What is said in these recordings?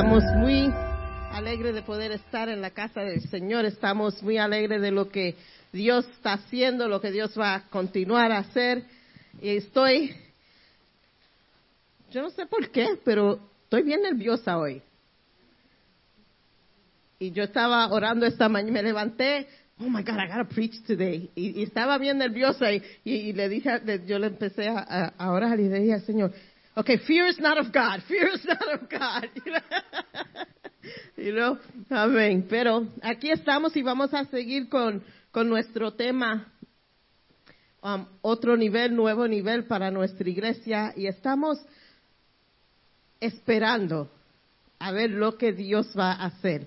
Estamos muy alegres de poder estar en la casa del Señor. Estamos muy alegres de lo que Dios está haciendo, lo que Dios va a continuar a hacer. Y estoy, yo no sé por qué, pero estoy bien nerviosa hoy. Y yo estaba orando esta mañana, me levanté, oh my God, I gotta preach today. Y, estaba bien nerviosa y, le dije, yo le empecé a, a, orar y le dije al Señor, okay, fear is not of God, fear is not of God. you know, amén. Pero aquí estamos y vamos a seguir con, con nuestro tema, um, otro nivel, nuevo nivel para nuestra iglesia y estamos esperando a ver lo que Dios va a hacer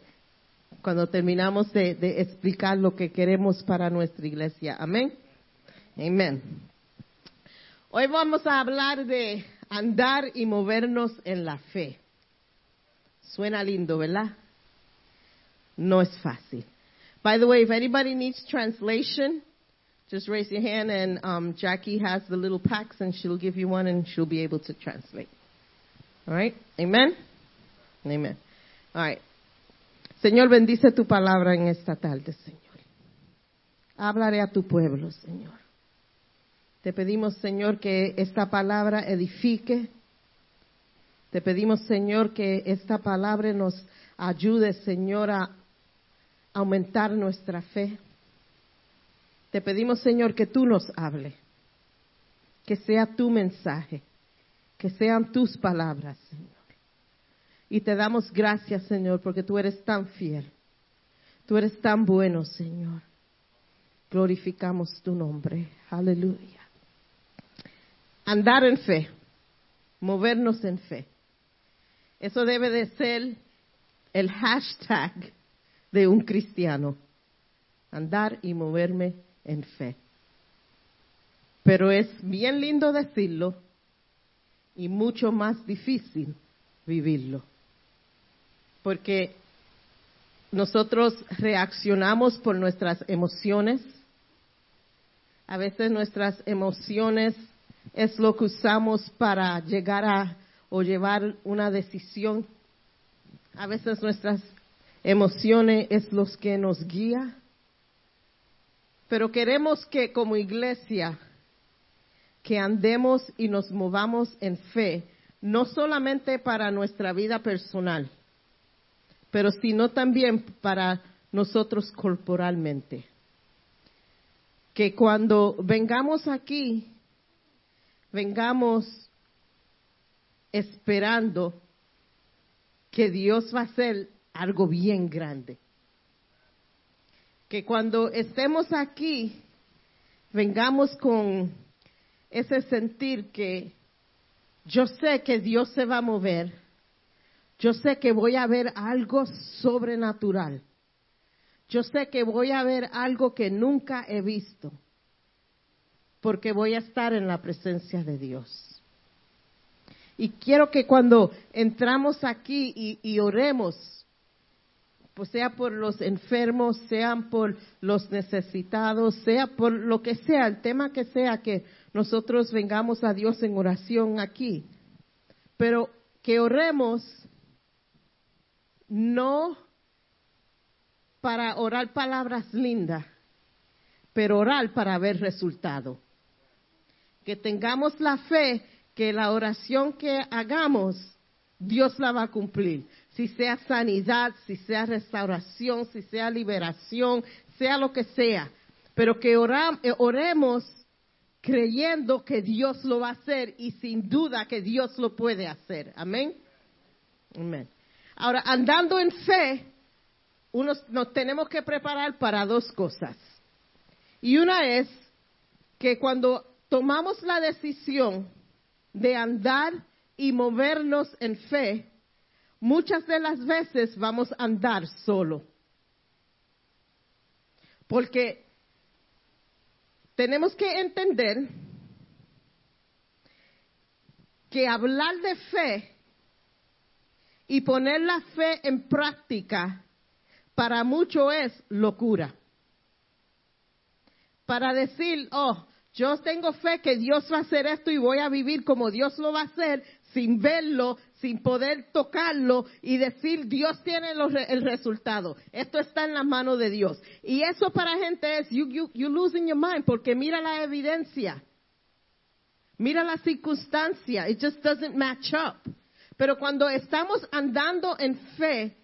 cuando terminamos de, de explicar lo que queremos para nuestra iglesia. Amén. Amén. Hoy vamos a hablar de andar y movernos en la fe. Suena lindo, ¿verdad? No es fácil. By the way, if anybody needs translation, just raise your hand and um, Jackie has the little packs and she'll give you one and she'll be able to translate. All right? Amen? Amen. All right. Señor, bendice tu palabra en esta tarde, Señor. Háblale a tu pueblo, Señor. Te pedimos, Señor, que esta palabra edifique. Te pedimos, Señor, que esta palabra nos ayude, Señor, a aumentar nuestra fe. Te pedimos, Señor, que tú nos hable, que sea tu mensaje, que sean tus palabras, Señor. Y te damos gracias, Señor, porque tú eres tan fiel. Tú eres tan bueno, Señor. Glorificamos tu nombre. Aleluya. Andar en fe, movernos en fe. Eso debe de ser el hashtag de un cristiano. Andar y moverme en fe. Pero es bien lindo decirlo y mucho más difícil vivirlo. Porque nosotros reaccionamos por nuestras emociones. A veces nuestras emociones es lo que usamos para llegar a o llevar una decisión. A veces nuestras emociones es los que nos guía. Pero queremos que como iglesia que andemos y nos movamos en fe, no solamente para nuestra vida personal, pero sino también para nosotros corporalmente. Que cuando vengamos aquí, vengamos esperando que Dios va a hacer algo bien grande. Que cuando estemos aquí, vengamos con ese sentir que yo sé que Dios se va a mover, yo sé que voy a ver algo sobrenatural, yo sé que voy a ver algo que nunca he visto, porque voy a estar en la presencia de Dios. Y quiero que cuando entramos aquí y, oremos, pues sea por los enfermos, sean por los necesitados, sea por lo que sea, el tema que sea, que nosotros vengamos a Dios en oración aquí. Pero que oremos no para orar palabras lindas, pero orar para ver resultado. Que tengamos la fe que la oración que hagamos, Dios la va a cumplir si sea sanidad, si sea restauración, si sea liberación, sea lo que sea, pero que eh, oremos creyendo que Dios lo va a hacer y sin duda que Dios lo puede hacer. Amén. Amén. Ahora, andando en fe, nos tenemos que preparar para dos cosas. Y una es que cuando tomamos la decisión de andar y movernos en fe, muchas de las veces vamos a andar solo. Porque tenemos que entender que hablar de fe y poner la fe en práctica para muchos es locura. Para decir, oh, Yo tengo fe que Dios va a hacer esto y voy a vivir como Dios lo va a hacer sin verlo, sin poder tocarlo y decir Dios tiene los, el resultado. Esto está en la mano de Dios. Y eso para gente es you, you, you losing your mind porque mira la evidencia. Mira la circunstancia. It just doesn't match up. Pero cuando estamos andando en fe,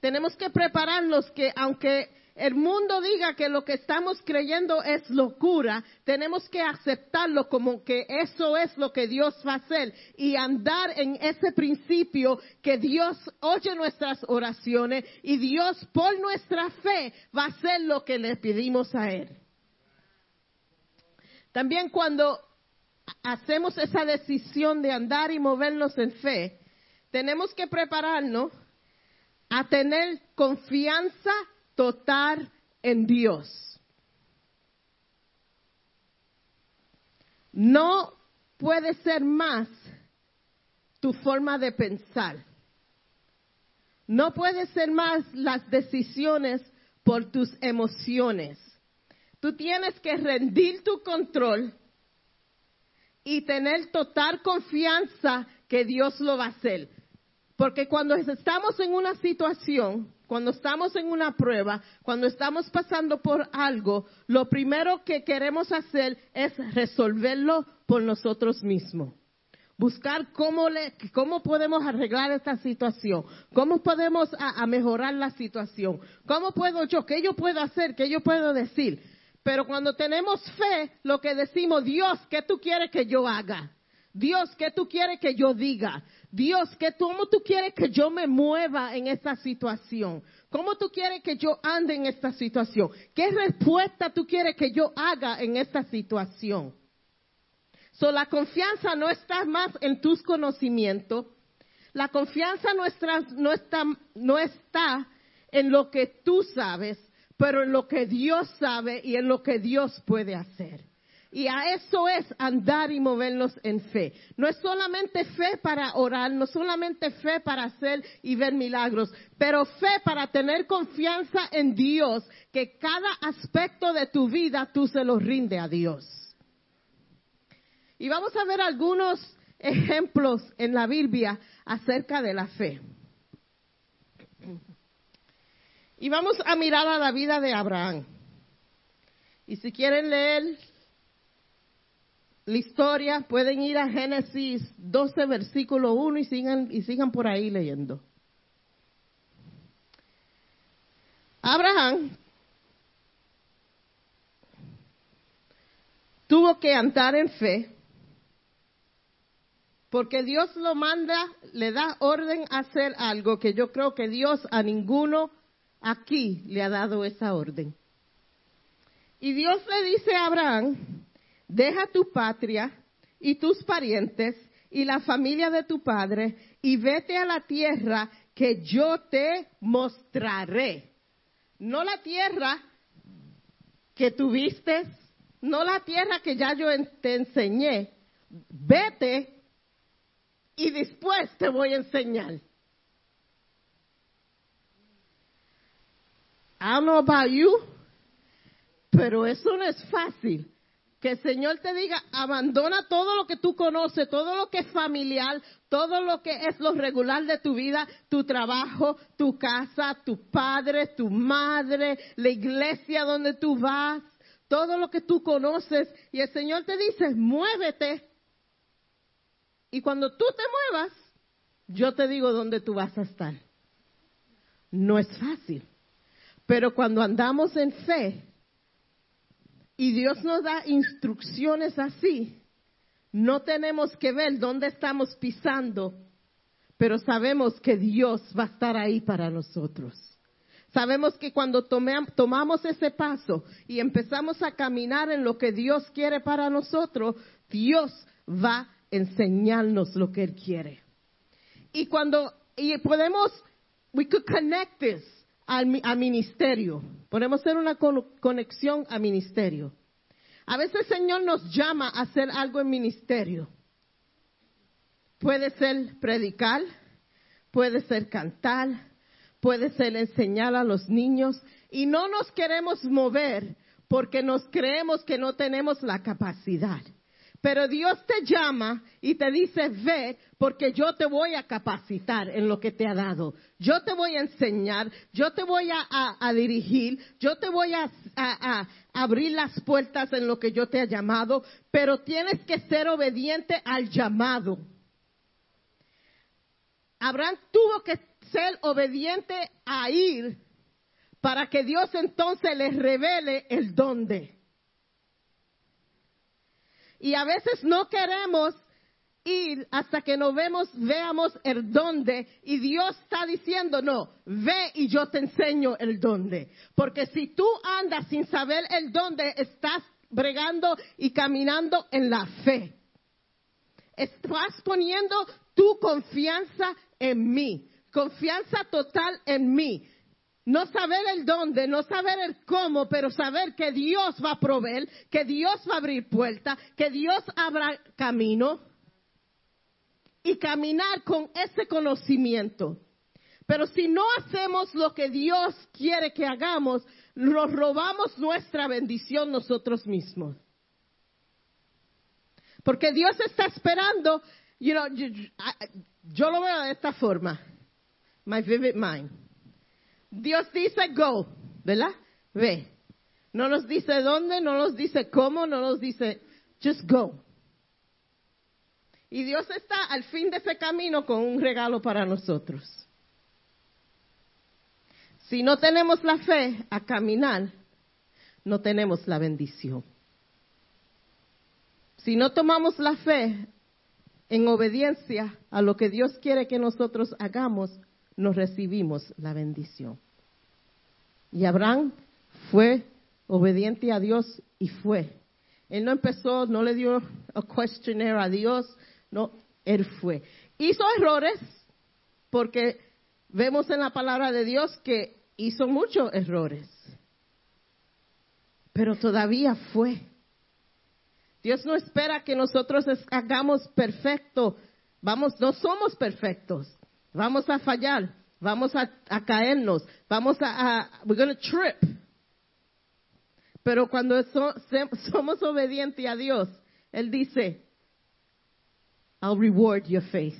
tenemos que prepararnos que aunque el mundo diga que lo que estamos creyendo es locura, tenemos que aceptarlo como que eso es lo que Dios va a hacer y andar en ese principio que Dios oye nuestras oraciones y Dios por nuestra fe va a hacer lo que le pedimos a Él. También cuando hacemos esa decisión de andar y movernos en fe, tenemos que prepararnos a tener confianza total en Dios. No puede ser más tu forma de pensar. No puede ser más las decisiones por tus emociones. Tú tienes que rendir tu control y tener total confianza que Dios lo va a hacer. Porque cuando estamos en una situación, cuando estamos en una prueba, cuando estamos pasando por algo, lo primero que queremos hacer es resolverlo por nosotros mismos. Buscar cómo, le, cómo podemos arreglar esta situación, cómo podemos mejorar la situación, cómo puedo yo, qué yo puedo hacer, qué yo puedo decir. Pero cuando tenemos fe, lo que decimos, Dios, ¿qué tú quieres que yo haga? Dios, ¿qué tú quieres que yo diga? Dios, ¿qué, ¿cómo tú quieres que yo me mueva en esta situación? ¿Cómo tú quieres que yo ande en esta situación? ¿Qué respuesta tú quieres que yo haga en esta situación? So, la confianza no está más en tus conocimientos. La confianza está, no está en lo que tú sabes, pero en lo que Dios sabe y en lo que Dios puede hacer. Y a eso es andar y movernos en fe. No es solamente fe para orar, no solamente fe para hacer y ver milagros, pero fe para tener confianza en Dios, que cada aspecto de tu vida tú se lo rinde a Dios. Y vamos a ver algunos ejemplos en la Biblia acerca de la fe. Y vamos a mirar a la vida de Abraham. Y si quieren leer la historia, pueden ir a Génesis 12, versículo 1 y sigan, y sigan por ahí leyendo. Abraham tuvo que andar en fe porque Dios lo manda, le da orden a hacer algo que yo creo que Dios a ninguno aquí le ha dado esa orden. Y Dios le dice a Abraham, deja tu patria y tus parientes y la familia de tu padre y vete a la tierra que yo te mostraré. No la tierra que tuviste, no la tierra que ya yo te enseñé. Vete y después te voy a enseñar. I don't know about you, pero eso no es fácil. Que el Señor te diga, abandona todo lo que tú conoces, todo lo que es familiar, todo lo que es lo regular de tu vida, tu trabajo, tu casa, tu padre, tu madre, la iglesia donde tú vas, todo lo que tú conoces. Y el Señor te dice, muévete. Y cuando tú te muevas, yo te digo dónde tú vas a estar. No es fácil. Pero cuando andamos en fe, y Dios nos da instrucciones así, no tenemos que ver dónde estamos pisando, pero sabemos que Dios va a estar ahí para nosotros. Sabemos que cuando tomamos ese paso y empezamos a caminar en lo que Dios quiere para nosotros, Dios va a enseñarnos lo que Él quiere. Y podemos, we could connect this al ministerio. Podemos hacer una conexión a ministerio. A veces el Señor nos llama a hacer algo en ministerio. Puede ser predicar, puede ser cantar, puede ser enseñar a los niños y no nos queremos mover porque nos creemos que no tenemos la capacidad. Pero Dios te llama y te dice, ve, porque yo te voy a capacitar en lo que te ha dado. Yo te voy a enseñar, yo te voy a, dirigir, yo te voy a, abrir las puertas en lo que yo te he llamado, pero tienes que ser obediente al llamado. Abraham tuvo que ser obediente a ir para que Dios entonces les revele el dónde. Y a veces no queremos ir hasta que nos vemos, veamos el dónde. Y Dios está diciendo, no, ve y yo te enseño el dónde. Porque si tú andas sin saber el dónde, estás bregando y caminando en la fe. Estás poniendo tu confianza en mí, confianza total en mí. No saber el dónde, no saber el cómo, pero saber que Dios va a proveer, que Dios va a abrir puertas, que Dios abra camino y caminar con ese conocimiento. Pero si no hacemos lo que Dios quiere que hagamos, nos robamos nuestra bendición nosotros mismos. Porque Dios está esperando, you know, yo, yo lo veo de esta forma, my vivid mind. Dios dice go, ¿verdad? Ve. No nos dice dónde, no nos dice cómo, no nos dice just go. Y Dios está al fin de ese camino con un regalo para nosotros. Si no tenemos la fe a caminar, no tenemos la bendición. Si no tomamos la fe en obediencia a lo que Dios quiere que nosotros hagamos, nos recibimos la bendición. Y Abraham fue obediente a Dios y fue. Él no empezó, no le dio a questionnaire a Dios, no, él fue. Hizo errores porque vemos en la palabra de Dios que hizo muchos errores. Pero todavía fue. Dios no espera que nosotros hagamos perfecto. Vamos, no somos perfectos. Vamos a fallar, vamos a, caernos, vamos a, we're going to trip. Pero cuando somos obedientes a Dios, Él dice, I'll reward your faith.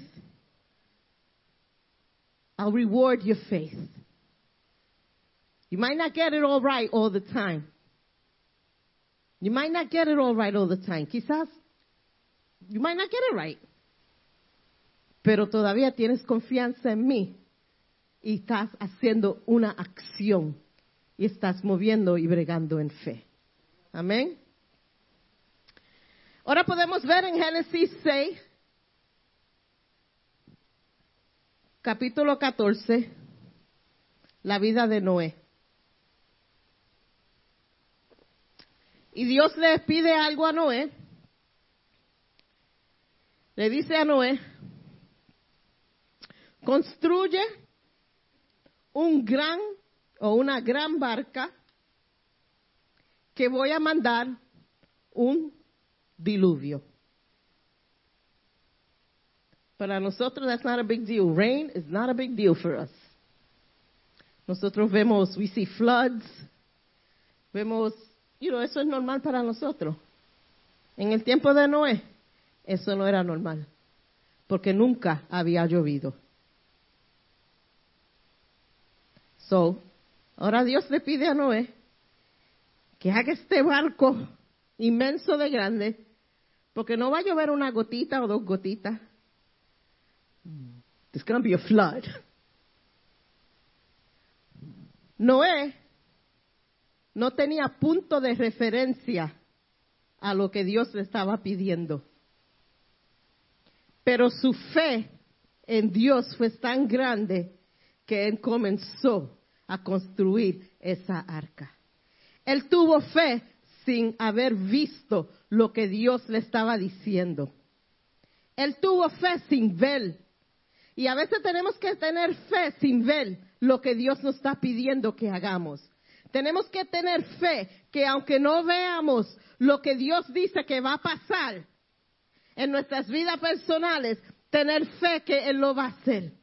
I'll reward your faith. You might not get it all right all the time. You might not get it all right all the time. Quizás, you might not get it right pero todavía tienes confianza en mí y estás haciendo una acción y estás moviendo y bregando en fe. Amén. Ahora podemos ver en Génesis 6, capítulo 14, la vida de Noé. Y Dios le pide algo a Noé. Le dice a Noé, construye un gran o una gran barca que voy a mandar un diluvio. Para nosotros that's not a big deal. Rain is not a big deal for us. Nosotros vemos, we see floods, vemos, you know, eso es normal para nosotros. En el tiempo de Noé, eso no era normal, porque nunca había llovido. So, ahora Dios le pide a Noé que haga este barco inmenso de grande, porque no va a llover una gotita o dos gotitas. It's going be a flood. Noé no tenía punto de referencia a lo que Dios le estaba pidiendo. Pero su fe en Dios fue tan grande que él comenzó a construir esa arca. Él tuvo fe sin haber visto lo que Dios le estaba diciendo. Él tuvo fe sin ver. Y a veces tenemos que tener fe sin ver lo que Dios nos está pidiendo que hagamos. Tenemos que tener fe que aunque no veamos lo que Dios dice que va a pasar en nuestras vidas personales, tener fe que Él lo va a hacer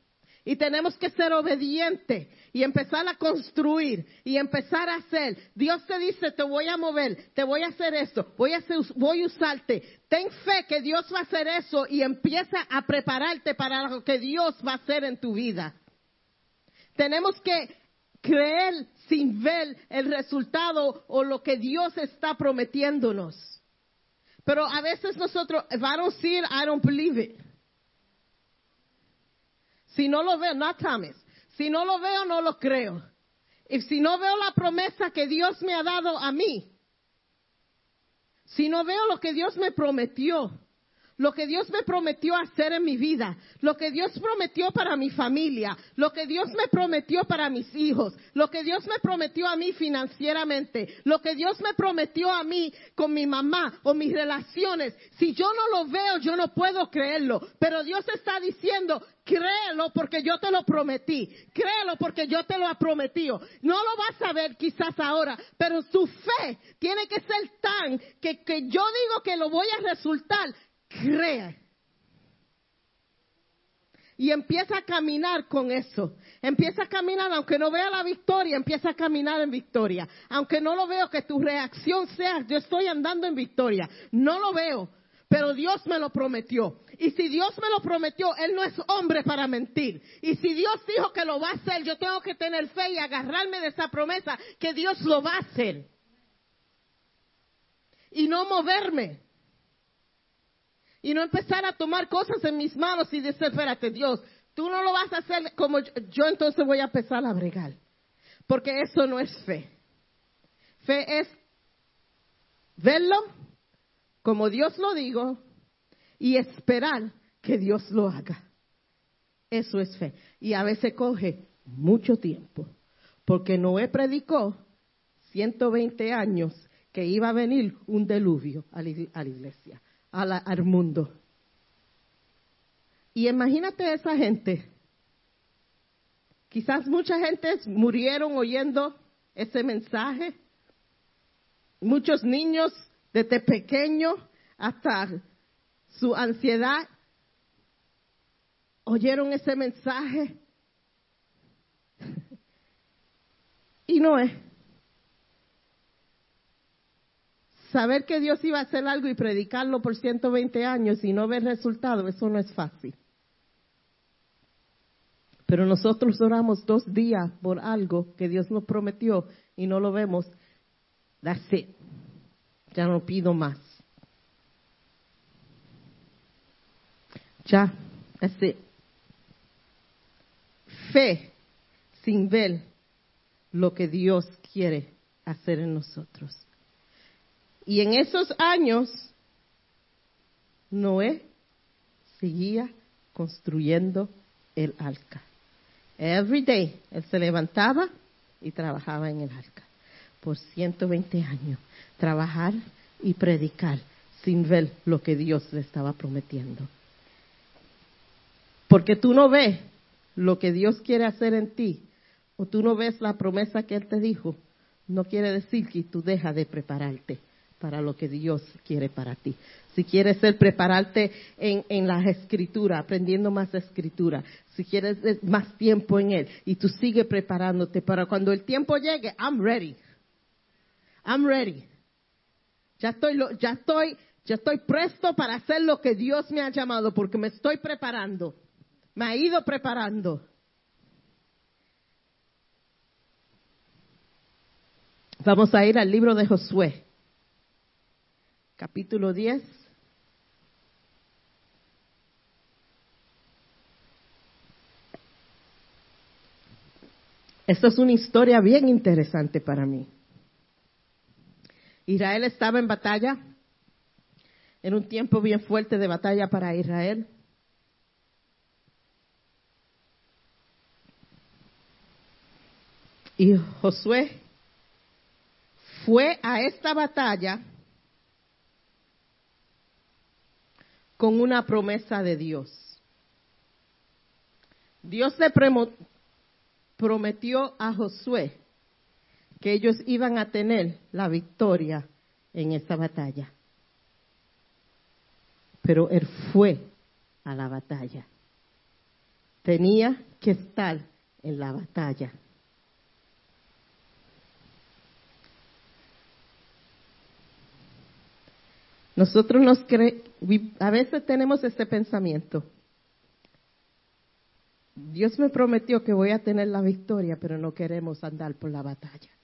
Y tenemos que ser obedientes y empezar a construir y empezar a hacer. Dios te dice, te voy a mover, te voy a hacer esto, voy a, hacer, voy a usarte. Ten fe que Dios va a hacer eso y empieza a prepararte para lo que Dios va a hacer en tu vida. Tenemos que creer sin ver el resultado o lo que Dios está prometiéndonos. Pero a veces nosotros, if I don't see it, I don't believe it. Si no lo veo, not Thomas. Si no lo veo, no lo creo. Y si no veo la promesa que Dios me ha dado a mí, si no veo lo que Dios me prometió, lo que Dios me prometió hacer en mi vida, lo que Dios prometió para mi familia, lo que Dios me prometió para mis hijos, lo que Dios me prometió a mí financieramente, lo que Dios me prometió a mí con mi mamá o mis relaciones. Si yo no lo veo, yo no puedo creerlo. Pero Dios está diciendo, créelo porque yo te lo prometí. Créelo porque yo te lo he prometido. No lo vas a ver quizás ahora, pero su fe tiene que ser tan que, que yo digo que lo voy a resultar cree. Y empieza a caminar con eso. Empieza a caminar, aunque no vea la victoria, empieza a caminar en victoria. Aunque no lo veo, que tu reacción sea, yo estoy andando en victoria. No lo veo, pero Dios me lo prometió. Y si Dios me lo prometió, Él no es hombre para mentir. Y si Dios dijo que lo va a hacer, yo tengo que tener fe y agarrarme de esa promesa que Dios lo va a hacer. Y no moverme y no empezar a tomar cosas en mis manos y decir, espérate, Dios, tú no lo vas a hacer como yo, yo entonces voy a empezar a bregar. Porque eso no es fe. Fe es verlo como Dios lo digo y esperar que Dios lo haga. Eso es fe. Y a veces coge mucho tiempo. Porque Noé predicó 120 años que iba a venir un deluvio a la iglesia al mundo. Y imagínate esa gente. Quizás mucha gente murieron oyendo ese mensaje. Muchos niños desde pequeño hasta su ansiedad oyeron ese mensaje. y no es. saber que Dios iba a hacer algo y predicarlo por 120 años y no ver resultado, eso no es fácil. Pero nosotros oramos dos días por algo que Dios nos prometió y no lo vemos. That's it. Ya no pido más. Ya, that's it. Fe sin ver lo que Dios quiere hacer en nosotros. Y en esos años, Noé seguía construyendo el arca. Every day él se levantaba y trabajaba en el arca. Por 120 años, trabajar y predicar sin ver lo que Dios le estaba prometiendo. Porque tú no ves lo que Dios quiere hacer en ti, o tú no ves la promesa que Él te dijo, no quiere decir que tú dejas de prepararte para lo que Dios quiere para ti. Si quieres ser, prepararte en, en las escrituras, aprendiendo más escritura, si quieres más tiempo en Él, y tú sigues preparándote para cuando el tiempo llegue, I'm ready. I'm ready. Ya estoy, ya estoy, ya estoy presto para hacer lo que Dios me ha llamado, porque me estoy preparando. Me ha ido preparando. Vamos a ir al libro de Josué capítulo 10. Esto es una historia bien interesante para mí. Israel estaba en batalla, en un tiempo bien fuerte de batalla para Israel. Y Josué fue a esta batalla con una promesa de Dios. Dios le prometió a Josué que ellos iban a tener la victoria en esa batalla. Pero él fue a la batalla. tenía que estar en la batalla. Nosotros nos cre a veces tenemos este pensamiento. Dios me prometió que voy a tener la victoria, pero no queremos andar por la batalla.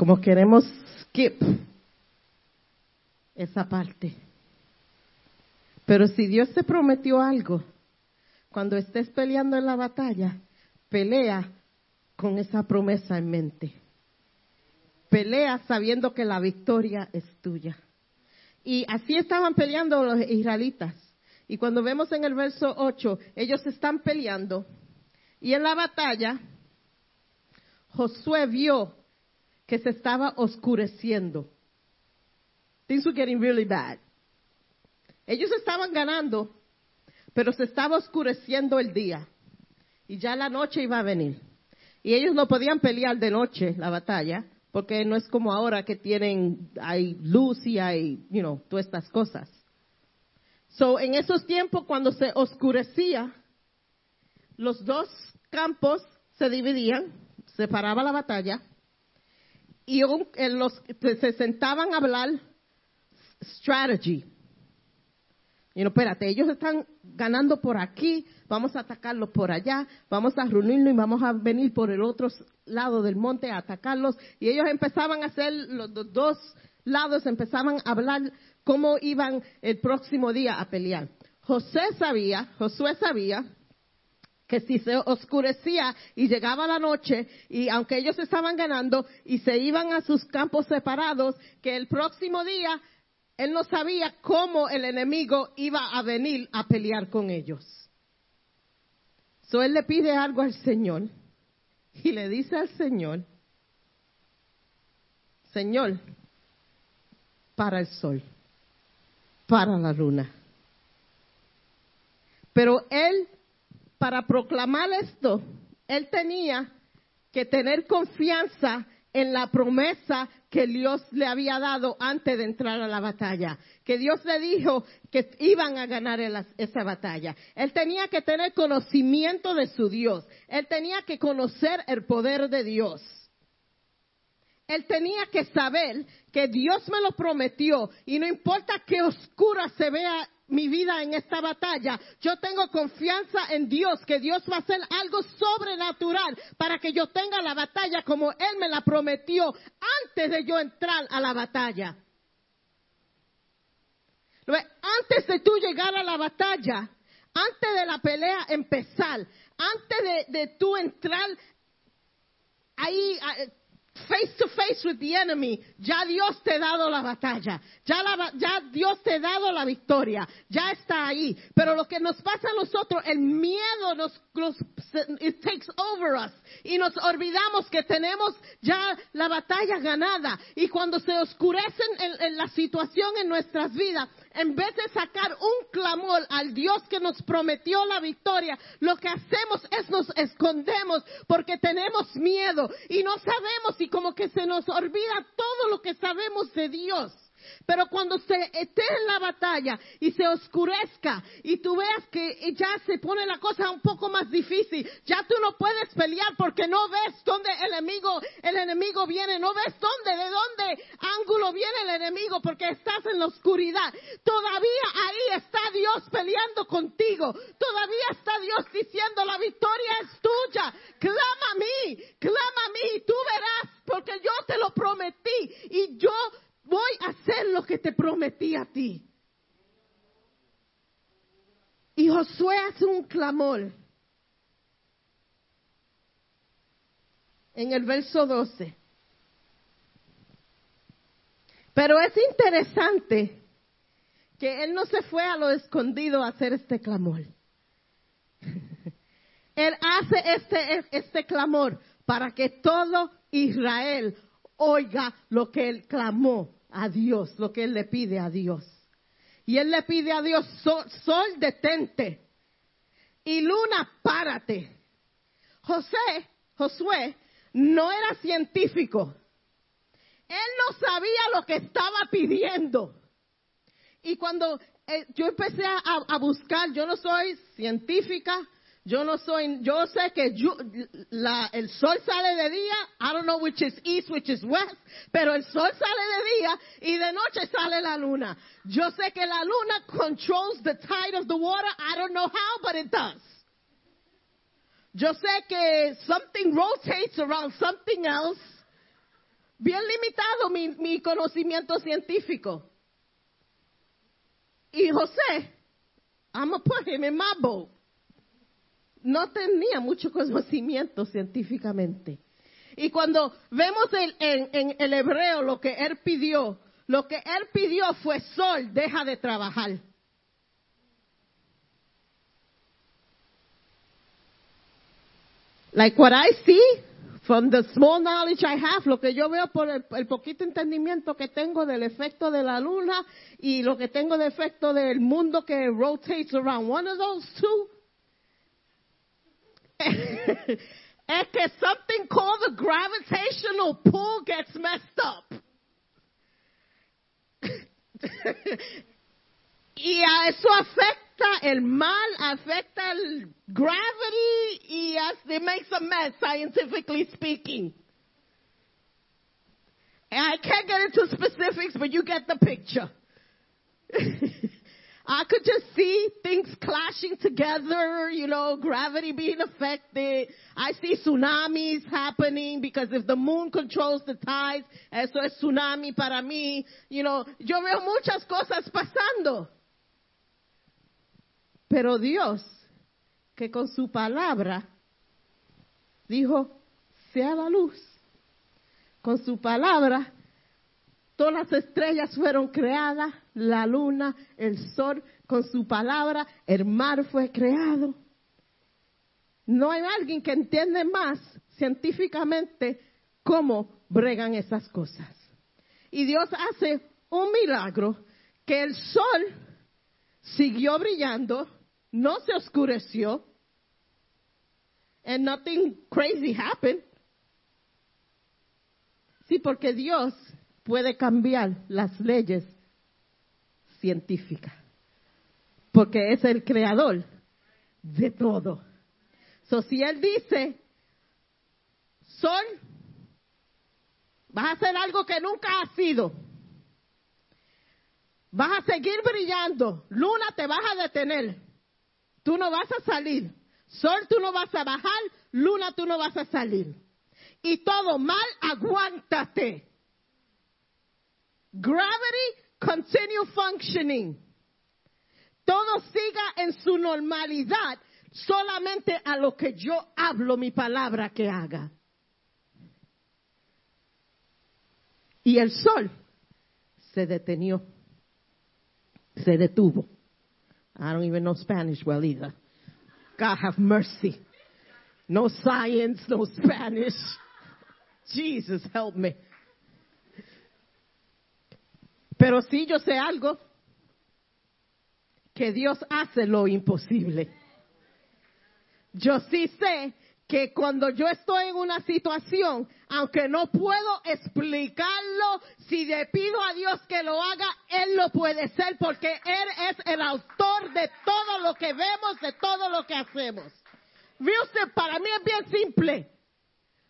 Como queremos skip esa parte. Pero si Dios te prometió algo, cuando estés peleando en la batalla, pelea con esa promesa en mente. Pelea sabiendo que la victoria es tuya. Y así estaban peleando los israelitas. Y cuando vemos en el verso 8, ellos están peleando. Y en la batalla, Josué vio que se estaba oscureciendo. Things were getting really bad. Ellos estaban ganando, pero se estaba oscureciendo el día. Y ya la noche iba a venir. Y ellos no podían pelear de noche la batalla, porque no es como ahora que tienen, hay luz y hay, you know, todas estas cosas. So, en esos tiempos, cuando se oscurecía, los dos campos se dividían, se paraba la batalla, y los, se sentaban a hablar strategy. Y no, espérate, ellos están ganando por aquí, vamos a atacarlos por allá, vamos a reunirnos y vamos a venir por el otro lado del monte a atacarlos. Y ellos empezaban a hacer, los dos lados empezaban a hablar cómo iban el próximo día a pelear. José sabía, Josué sabía que si se oscurecía y llegaba la noche y aunque ellos estaban ganando y se iban a sus campos separados, que el próximo día él no sabía cómo el enemigo iba a venir a pelear con ellos. So él le pide algo al Señor y le dice al Señor, Señor, para el sol para la luna. Pero él, para proclamar esto, él tenía que tener confianza en la promesa que Dios le había dado antes de entrar a la batalla, que Dios le dijo que iban a ganar esa batalla. Él tenía que tener conocimiento de su Dios, él tenía que conocer el poder de Dios. Él tenía que saber que Dios me lo prometió y no importa qué oscura se vea mi vida en esta batalla, yo tengo confianza en Dios, que Dios va a hacer algo sobrenatural para que yo tenga la batalla como Él me la prometió antes de yo entrar a la batalla. Antes de tú llegar a la batalla, antes de la pelea empezar, antes de, tú entrar ahí, face to face with the enemy, ya Dios te ha dado la batalla, ya, Dios te ha dado la victoria, ya está ahí. Pero lo que nos pasa a nosotros, el miedo nos, it takes over us. Y nos olvidamos que tenemos ya la batalla ganada. Y cuando se oscurecen en la situación en nuestras vidas, en vez de sacar un clamor al Dios que nos prometió la victoria, lo que hacemos es nos escondemos porque tenemos miedo y no sabemos y como que se nos olvida todo lo que sabemos de Dios. Pero cuando se esté en la batalla y se oscurezca y tú veas que ya se pone la cosa un poco más difícil, ya tú no puedes pelear porque no ves dónde el enemigo, el enemigo viene, no ves dónde, de dónde ángulo viene el enemigo porque estás en la oscuridad. Todavía ahí está Dios peleando contigo. Todavía está Dios diciendo la victoria es tuya. Clama a mí, clama a mí y tú verás porque yo te lo prometí y yo voy a hacer lo que te prometí a ti. Y Josué hace un clamor. En el verso 12. Pero es interesante que él no se fue a lo escondido a hacer este clamor. él hace este, este clamor para que todo Israel oiga lo que él clamó a Dios, lo que él le pide a Dios. Y él le pide a Dios, sol, detente. Y luna, párate. José, Josué, no era científico. Él no sabía lo que estaba pidiendo. Y cuando eh, yo empecé a, a buscar, yo no soy científica, yo no soy, yo sé que yo, la, el sol sale de día, I don't know which is east, which is west, pero el sol sale de día y de noche sale la luna. Yo sé que la luna controls the tide of the water, I don't know how, but it does. Yo sé que something rotates around something else. Bien limitado mi, mi conocimiento científico. Y José, I'm gonna put him in my boat no tenía mucho conocimiento científicamente. Y cuando vemos en, en, el hebreo lo que él pidió, lo que él pidió fue sol, deja de trabajar. Like what I see from the small knowledge I have, lo que yo veo por el, el, poquito entendimiento que tengo del efecto de la luna y lo que tengo de efecto del mundo que rotates around one of those two, es que something called the gravitational pull gets messed up. y a eso afecta el mal, afecta el gravity y it makes a mess scientifically speaking. And I can't get into specifics, but you get the picture. I could just see things clashing together, you know, gravity being affected. I see tsunamis happening because if the moon controls the tides, eso es tsunami para mí. You know, yo veo muchas cosas pasando. Pero Dios, que con su palabra dijo, sea la luz. Con su palabra Todas las estrellas fueron creadas, la luna, el sol, con su palabra, el mar fue creado. No hay alguien que entiende más científicamente cómo bregan esas cosas. Y Dios hace un milagro que el sol siguió brillando, no se oscureció, and nothing crazy happened. Sí, porque Dios puede cambiar las leyes científicas, porque es el creador de todo. So, si él dice, sol, vas a hacer algo que nunca has sido. Vas a seguir brillando. Luna, te vas a detener. Tú no vas a salir. Sol, tú no vas a bajar. Luna, tú no vas a salir. Y todo mal, aguántate. Gravity continue functioning. Todo siga en su normalidad solamente a lo que yo hablo mi palabra que haga. Y el sol se detenió, se detuvo. I don't even know Spanish well either. God have mercy. No science, no Spanish. Jesus help me. Pero sí yo sé algo, que Dios hace lo imposible. Yo sí sé que cuando yo estoy en una situación, aunque no puedo explicarlo, si le pido a Dios que lo haga, Él lo puede hacer porque Él es el autor de todo lo que vemos, de todo lo que hacemos. Usted, para mí es bien simple.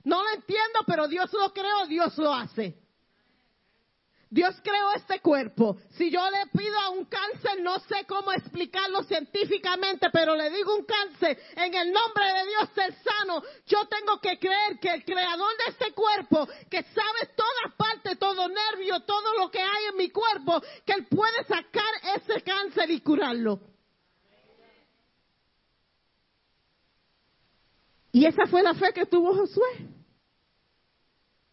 No lo entiendo, pero Dios lo creó, Dios lo hace. Dios creó este cuerpo. Si yo le pido a un cáncer, no sé cómo explicarlo científicamente, pero le digo un cáncer, en el nombre de Dios ser sano, yo tengo que creer que el creador de este cuerpo, que sabe todas partes, todo nervio, todo lo que hay en mi cuerpo, que él puede sacar ese cáncer y curarlo. Y esa fue la fe que tuvo Josué.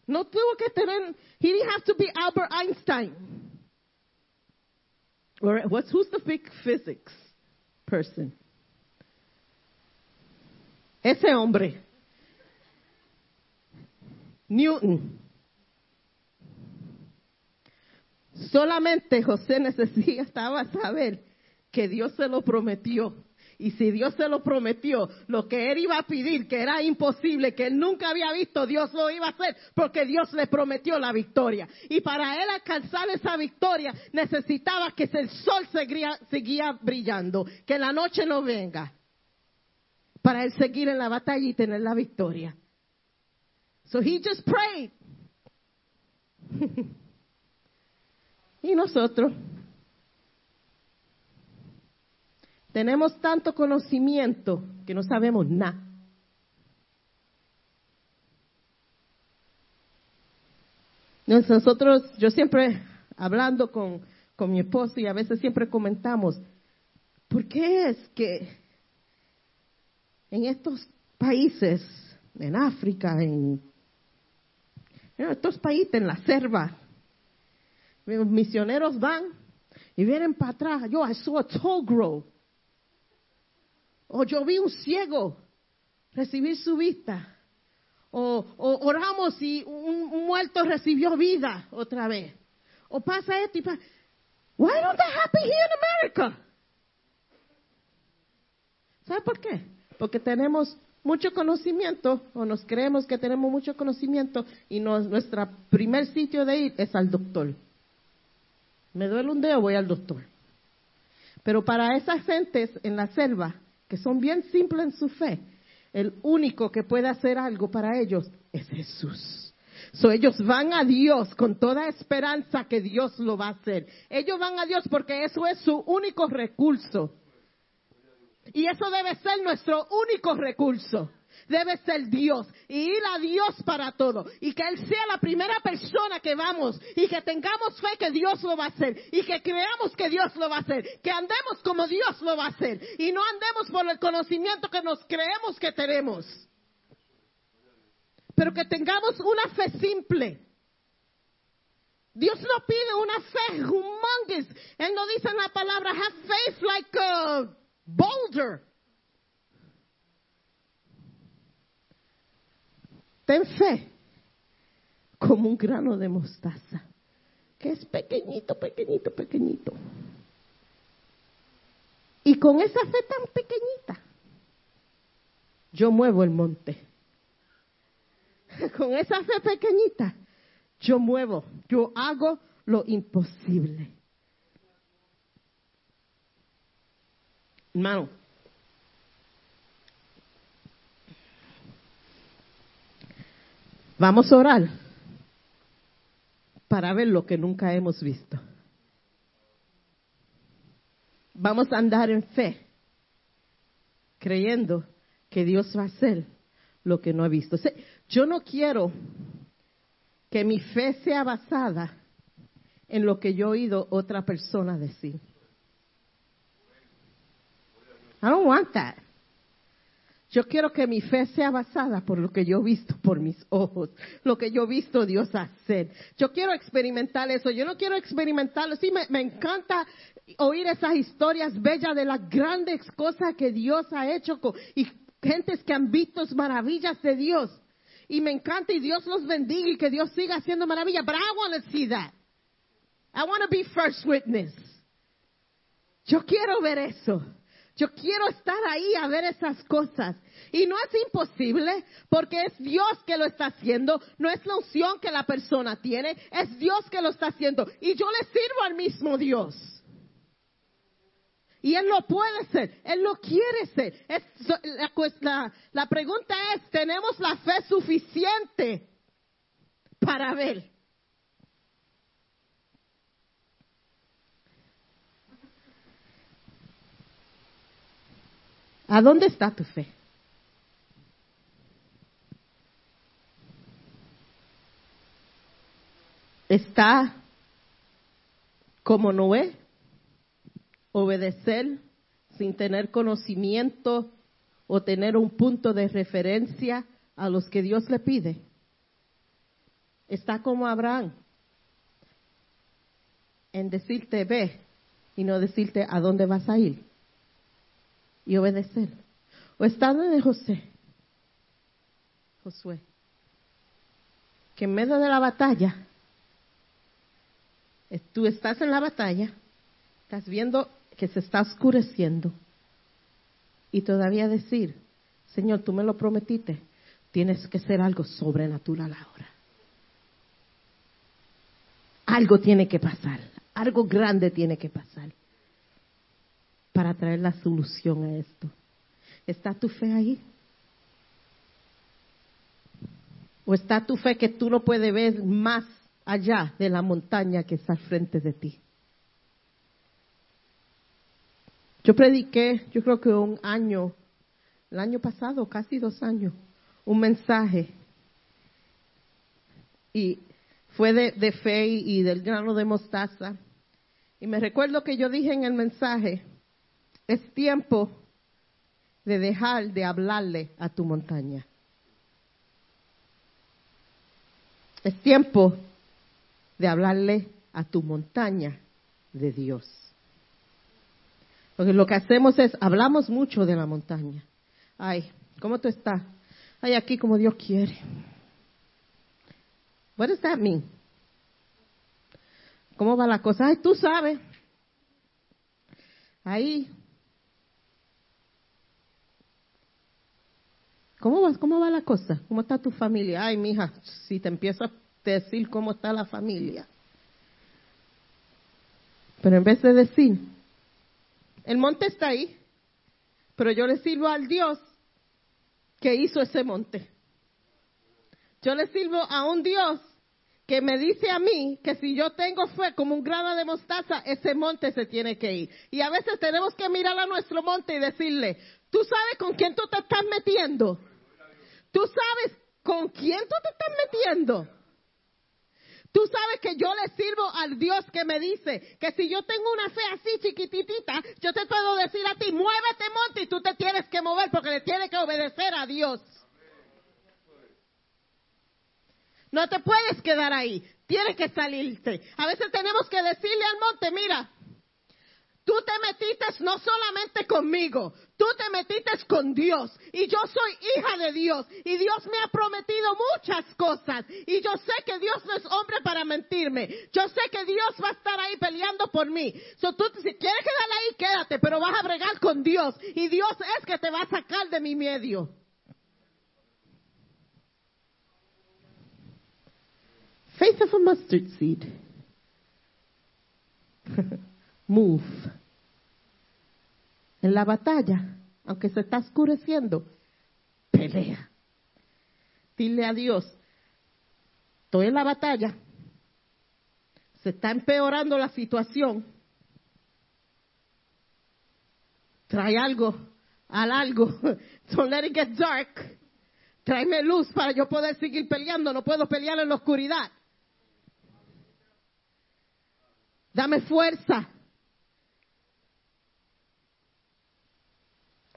No tuvo que tener, he didn't have to be Albert Einstein. Or what's, who's the big physics person? Ese hombre. Newton. Solamente José necesitaba saber que Dios se lo prometió Y si Dios se lo prometió, lo que él iba a pedir, que era imposible, que él nunca había visto, Dios lo iba a hacer, porque Dios le prometió la victoria. Y para él alcanzar esa victoria, necesitaba que el sol seguía, seguía brillando, que la noche no venga, para él seguir en la batalla y tener la victoria. So he just prayed. y nosotros tenemos tanto conocimiento que no sabemos nada. Nosotros, yo siempre hablando con, con mi esposo y a veces siempre comentamos, ¿por qué es que en estos países, en África, en, estos países, en la selva, los misioneros van y vienen para atrás. Yo, I saw a tall grow. O yo vi un ciego recibir su vista. O, oramos y un, muerto recibió vida otra vez. O pasa esto y pasa. Why don't that happen here in America? ¿Sabe por qué? Porque tenemos mucho conocimiento o nos creemos que tenemos mucho conocimiento y nuestro primer sitio de ir es al doctor. Me duele un dedo, voy al doctor. Pero para esas gentes en la selva, que son bien simples en su fe, el único que puede hacer algo para ellos es Jesús. So, ellos van a Dios con toda esperanza que Dios lo va a hacer. Ellos van a Dios porque eso es su único recurso. Y eso debe ser nuestro único recurso debe ser Dios y ir a Dios para todo y que Él sea la primera persona que vamos y que tengamos fe que Dios lo va a hacer y que creamos que Dios lo va a hacer, que andemos como Dios lo va a hacer y no andemos por el conocimiento que nos creemos que tenemos, pero que tengamos una fe simple. Dios no pide una fe humongous. Él no dice en la palabra, have faith like a boulder. Ten fe como un grano de mostaza, que es pequeñito, pequeñito, pequeñito. Y con esa fe tan pequeñita, yo muevo el monte. Con esa fe pequeñita, yo muevo, yo hago lo imposible. Hermano, Vamos a orar para ver lo que nunca hemos visto. Vamos a andar en fe, creyendo que Dios va a hacer lo que no ha visto. Yo no quiero que mi fe sea basada en lo que yo he oído otra persona decir. I don't want that. Yo quiero que mi fe sea basada por lo que yo he visto por mis ojos, lo que yo he visto Dios hacer. Yo quiero experimentar eso. Yo no quiero experimentarlo. Sí, me, encanta oír esas historias bellas de las grandes cosas que Dios ha hecho y gentes que han visto maravillas de Dios. Y me encanta y Dios los bendiga y que Dios siga haciendo maravillas. But I want to see that. I want to be first witness. Yo quiero ver eso. Yo quiero estar ahí a ver esas cosas. Y no es imposible, porque es Dios que lo está haciendo, no es la unción que la persona tiene, es Dios que lo está haciendo. Y yo le sirvo al mismo Dios. Y Él lo puede ser, Él lo quiere ser. la, pregunta es, ¿tenemos la fe suficiente para ver? ¿A dónde está tu fe? ¿Está como Noé? Obedecer sin tener conocimiento o tener un punto de referencia a los que Dios le pide. Está como Abraham en decirte ve y no decirte a dónde vas a ir y obedecer. O está de José, Josué, que en medio de la batalla, tú estás en la batalla, estás viendo que se está oscureciendo, y todavía decir, Señor, tú me lo prometiste, tienes que ser algo sobrenatural ahora. Algo tiene que pasar, algo grande tiene que pasar para traer la solución a esto. ¿Está tu fe ahí? ¿O está tu fe que tú no puedes ver más allá de la montaña que está al frente de ti? Yo prediqué, yo creo que un año, el año pasado, casi dos años, un mensaje. Y fue de, fe y del grano de mostaza. Y me recuerdo que yo dije en el mensaje, es tiempo de dejar de hablarle a tu montaña. Es tiempo de hablarle a tu montaña de Dios. Porque lo que hacemos es, hablamos mucho de la montaña. Ay, ¿cómo tú estás? Ay, aquí como Dios quiere. What does that mean? ¿Cómo va la cosa? Ay, tú sabes. Ahí. ¿Cómo va, ¿Cómo va la cosa? ¿Cómo está tu familia? Ay, mija, si te empiezo a decir cómo está la familia. Pero en vez de decir, el monte está ahí, pero yo le sirvo al Dios que hizo ese monte. Yo le sirvo a un Dios que me dice a mí que si yo tengo fe como un grano de mostaza, ese monte se tiene que ir. Y a veces tenemos que mirar a nuestro monte y decirle, ¿tú sabes con quién tú te estás metiendo? ¿Tú sabes con quién tú te estás metiendo? Tú sabes que yo le sirvo al Dios que me dice que si yo tengo una fe así chiquititita, yo te puedo decir a ti, muévete monte y tú te tienes que mover porque le tienes que obedecer a Dios. No te puedes quedar ahí, tienes que salirte. A veces tenemos que decirle al monte, mira, Tú te metiste no solamente conmigo, tú te metiste con Dios. Y yo soy hija de Dios. Y Dios me ha prometido muchas cosas. Y yo sé que Dios no es hombre para mentirme. Yo sé que Dios va a estar ahí peleando por mí. So, tú, si quieres quedar ahí, quédate, pero vas a bregar con Dios. Y Dios es que te va a sacar de mi medio. Faith of a mustard seed. Move en la batalla, aunque se está oscureciendo, pelea. Dile a Dios, estoy en la batalla, se está empeorando la situación, trae algo, al algo, don't let it get dark, tráeme luz para yo poder seguir peleando, no puedo pelear en la oscuridad. Dame fuerza.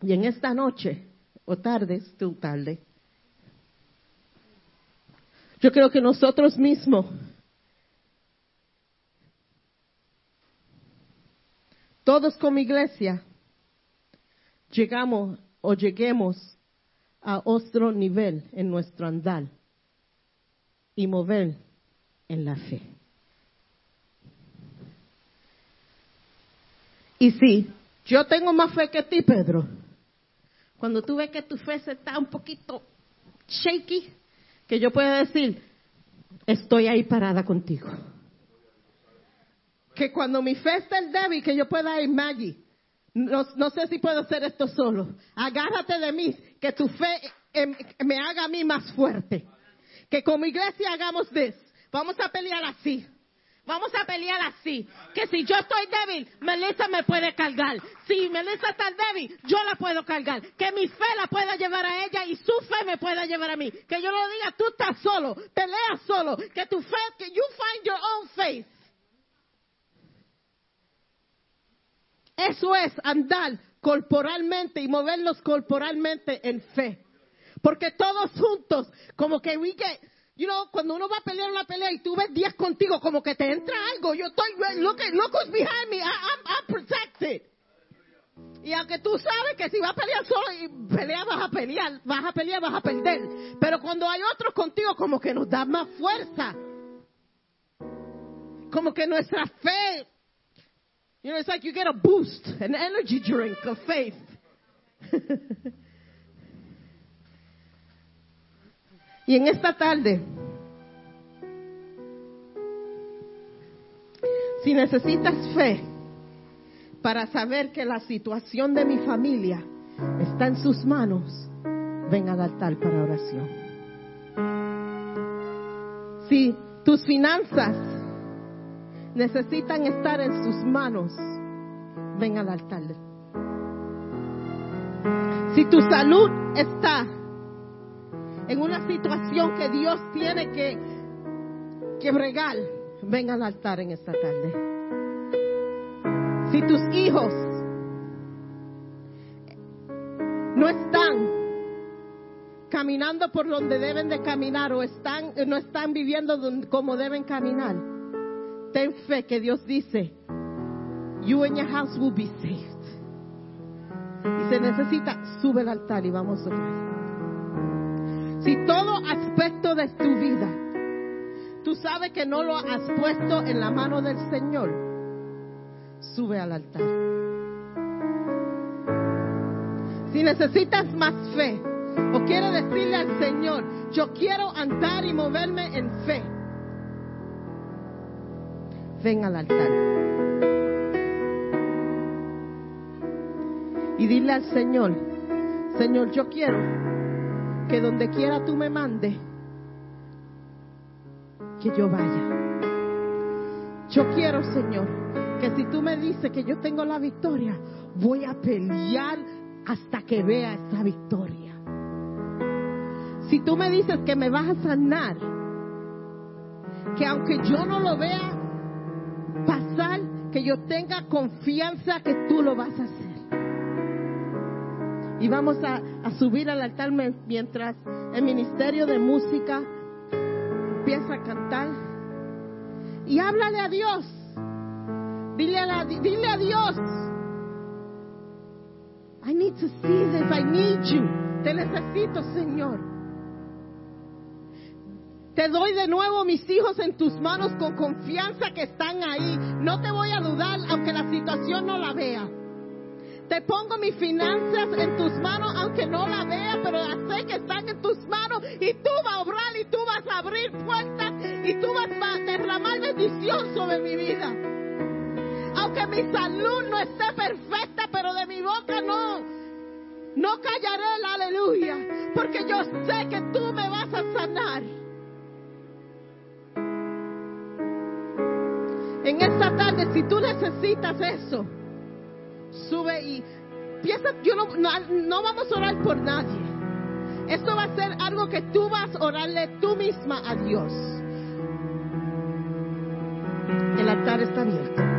Y en esta noche, o tarde, tu tarde, yo creo que nosotros mismos todos como iglesia llegamos o lleguemos a otro nivel en nuestro andar y mover en la fe. Y si yo tengo más fe que ti, Pedro, cuando tú ves que tu fe se está un poquito shaky, que yo pueda decir, estoy ahí parada contigo. Que cuando mi fe está el débil, que yo pueda ir, Maggie, no, no, sé si puedo hacer esto solo. Agárrate de mí, que tu fe em, me haga a mí más fuerte. Que como iglesia hagamos this. Vamos a pelear así. Vamos a pelear así. Que si yo estoy débil, Melissa me puede cargar. Si Melissa está débil, yo la puedo cargar. Que mi fe la pueda llevar a ella y su fe me pueda llevar a mí. Que yo le diga, tú estás solo, pelea solo. Que tu fe, que you find your own faith. Eso es andar corporalmente y movernos corporalmente en fe. Porque todos juntos, como que we get, You know, cuando uno va a pelear una pelea y tú ves 10 contigo, como que te entra algo. Yo estoy, look, look who's behind me. I, I'm, I'm protected. Y aunque tú sabes que si vas a pelear solo y pelear vas a pelear, vas a pelear, vas a perder. Pero cuando hay otros contigo, como que nos da más fuerza. Como que nuestra fe, you know, it's like you get a boost, an energy drink of faith. y en esta tarde, si necesitas fe para saber que la situación de mi familia está en sus manos, ven al altar para oración. Si tus finanzas necesitan estar en sus manos, ven al altar. Si tu salud está en una situación que Dios tiene que, que bregar, ven al altar en esta tarde. Si tus hijos no están caminando por donde deben de caminar o están, no están viviendo como deben caminar, ten fe que Dios dice, you and your house will be saved. Y se necesita, sube al altar y vamos a orar. Si todo aspecto de tu vida, tú sabes que no lo has puesto en la mano del Señor, sube al altar. Si necesitas más fe o quieres decirle al Señor, yo quiero andar y moverme en fe, ven al altar. Y dile al Señor, Señor, yo quiero que donde quiera tú me mandes, que yo vaya. Yo quiero, Señor, que si tú me dices que yo tengo la victoria, voy a pelear hasta que vea esa victoria. Si tú me dices que me vas a sanar, que aunque yo no lo vea pasar, que yo tenga confianza que tú lo vas a hacer. Y vamos a, subir al altar mientras el Ministerio de Música empieza a cantar. Y háblale a Dios. Dile a, dile a Dios. I need to see this. I need you. Te necesito, Señor. Te doy de nuevo mis hijos en tus manos con confianza que están ahí. No te voy a dudar aunque la situación no la vea. Te pongo mis finanzas en tus manos aunque no la vea, pero sé que están en tus manos y tú vas a obrar y tú vas a abrir puertas y tú vas a derramar bendición sobre mi vida. Aunque mi salud no esté perfecta, pero de mi boca no, no callaré el aleluya, porque yo sé que tú me vas a sanar. En esta tarde, si tú necesitas eso, sube y piensa, yo no, no, vamos a orar por nadie. Esto va a ser algo que tú vas a orarle tú misma a Dios. El altar está abierto.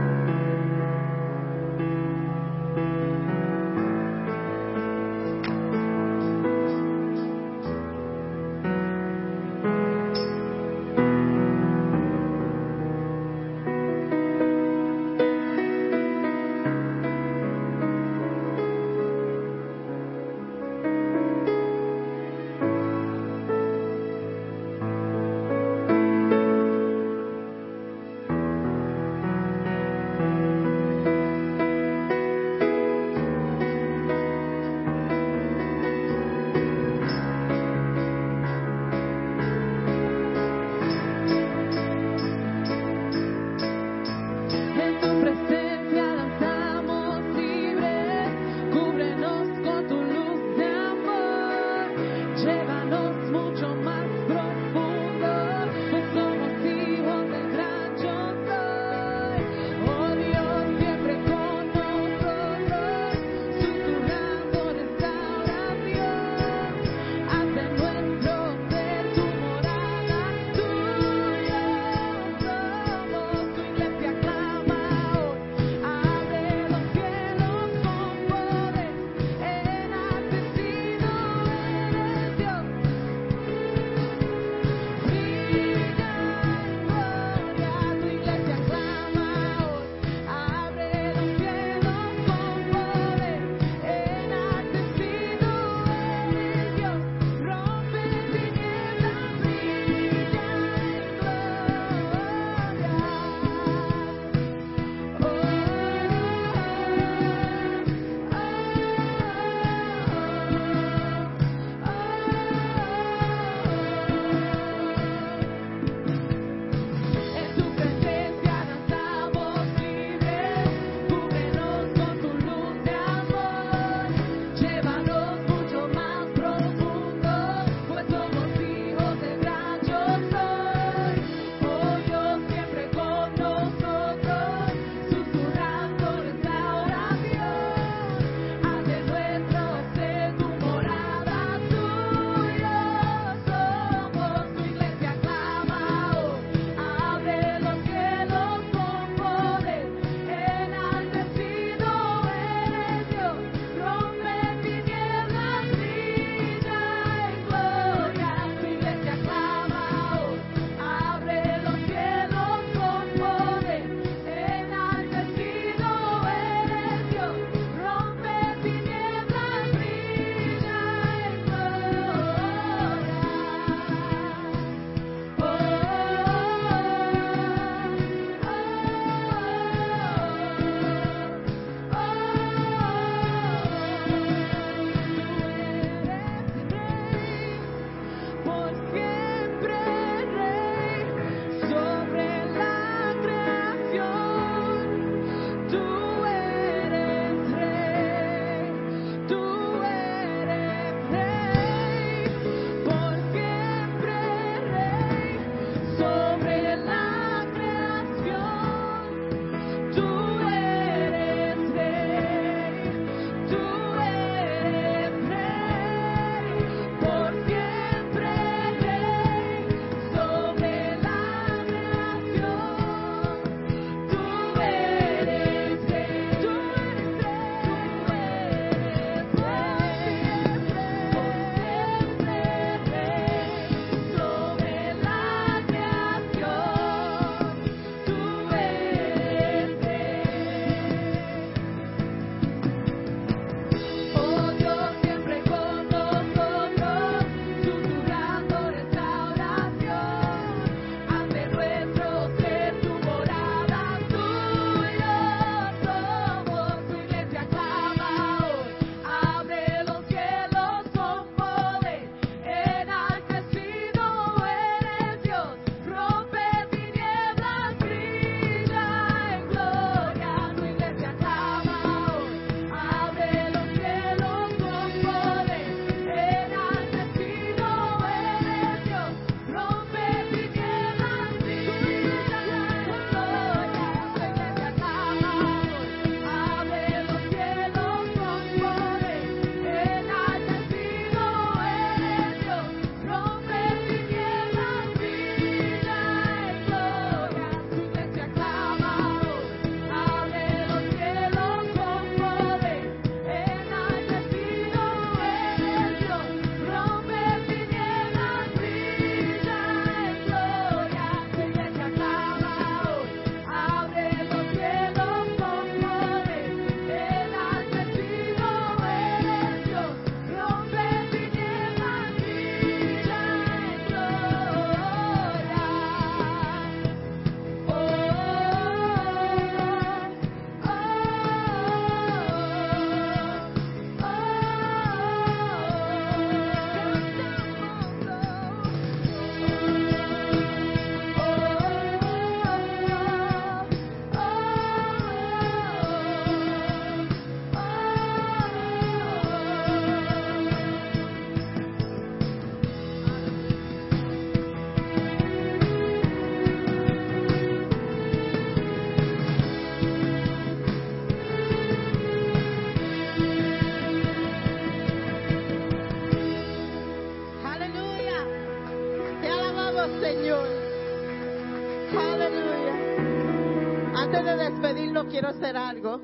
Quiero hacer algo.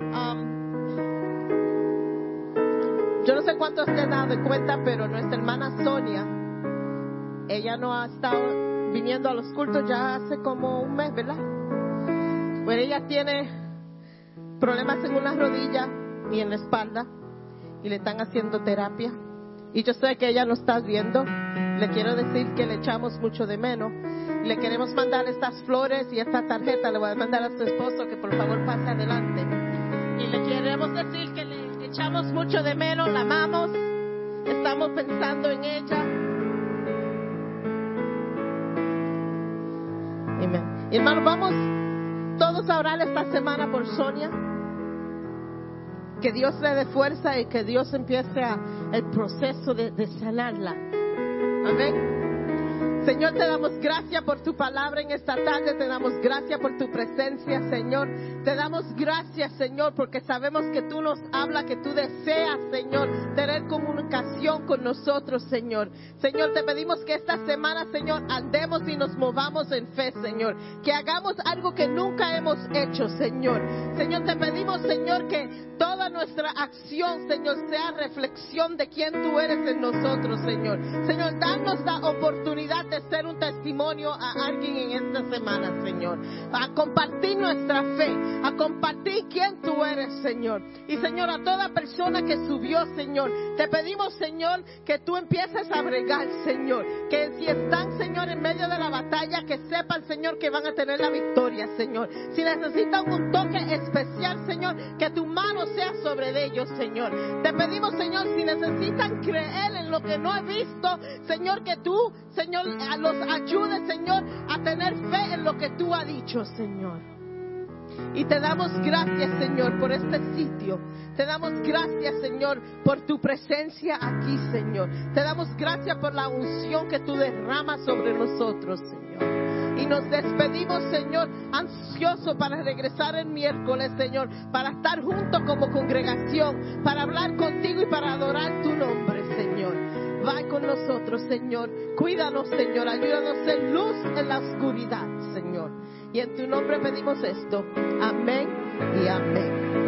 Um, yo no sé cuántos se han dado cuenta, pero nuestra hermana Sonia, ella no ha estado viniendo a los cultos ya hace como un mes, ¿verdad? Bueno, ella tiene problemas en una rodilla y en la espalda y le están haciendo terapia. Y yo sé que ella no está viendo. Le quiero decir que le echamos mucho de menos. Le queremos mandar estas flores y esta tarjeta. Le voy a mandar a su esposo que por favor pase adelante. Y le queremos decir que le echamos mucho de menos, la amamos. Estamos pensando en ella. Amén. Hermano, vamos todos a orar esta semana por Sonia que Dios le dé fuerza y que Dios empiece a, el proceso de, de sanarla. Amén. Señor, te damos gracias por tu palabra en esta tarde, te damos gracias por tu presencia, Señor. Te damos gracias, Señor, porque sabemos que tú nos hablas, que tú deseas, Señor, tener comunicación con nosotros, Señor. Señor, te pedimos que esta semana, Señor, andemos y nos movamos en fe, Señor. Que hagamos algo que nunca hemos hecho, Señor. Señor, te pedimos, Señor, que toda nuestra acción, Señor, sea reflexión de quién tú eres en nosotros, Señor. Señor, danos la oportunidad de ser un testimonio a alguien en esta semana, Señor. A compartir nuestra fe, a compartir quién tú eres, Señor. Y, Señor, a toda persona que subió, Señor, te pedimos, Señor, que tú empieces a bregar, Señor. Que si están, Señor, en medio de la batalla, que sepan, Señor, que van a tener la victoria, Señor. Si necesitan un toque especial, Señor, que tu mano sea sobre ellos, Señor. Te pedimos, Señor, si necesitan creer en lo que no he visto, Señor, que tú, Señor, los ayude, Señor, a tener fe en lo que tú has dicho, Señor. Y te damos gracias, Señor, por este sitio. Te damos gracias, Señor, por tu presencia aquí, Señor. Te damos gracias por la unción que tú derramas sobre nosotros, Señor. Y nos despedimos, Señor, ansioso para regresar el miércoles, Señor, para estar juntos como congregación, para hablar contigo y para adorar tu nombre, Señor. Va con nosotros, Señor. Cuídanos, Señor. Ayúdanos ser luz en la oscuridad, Señor. Y en tu nombre pedimos esto. Amén y amén.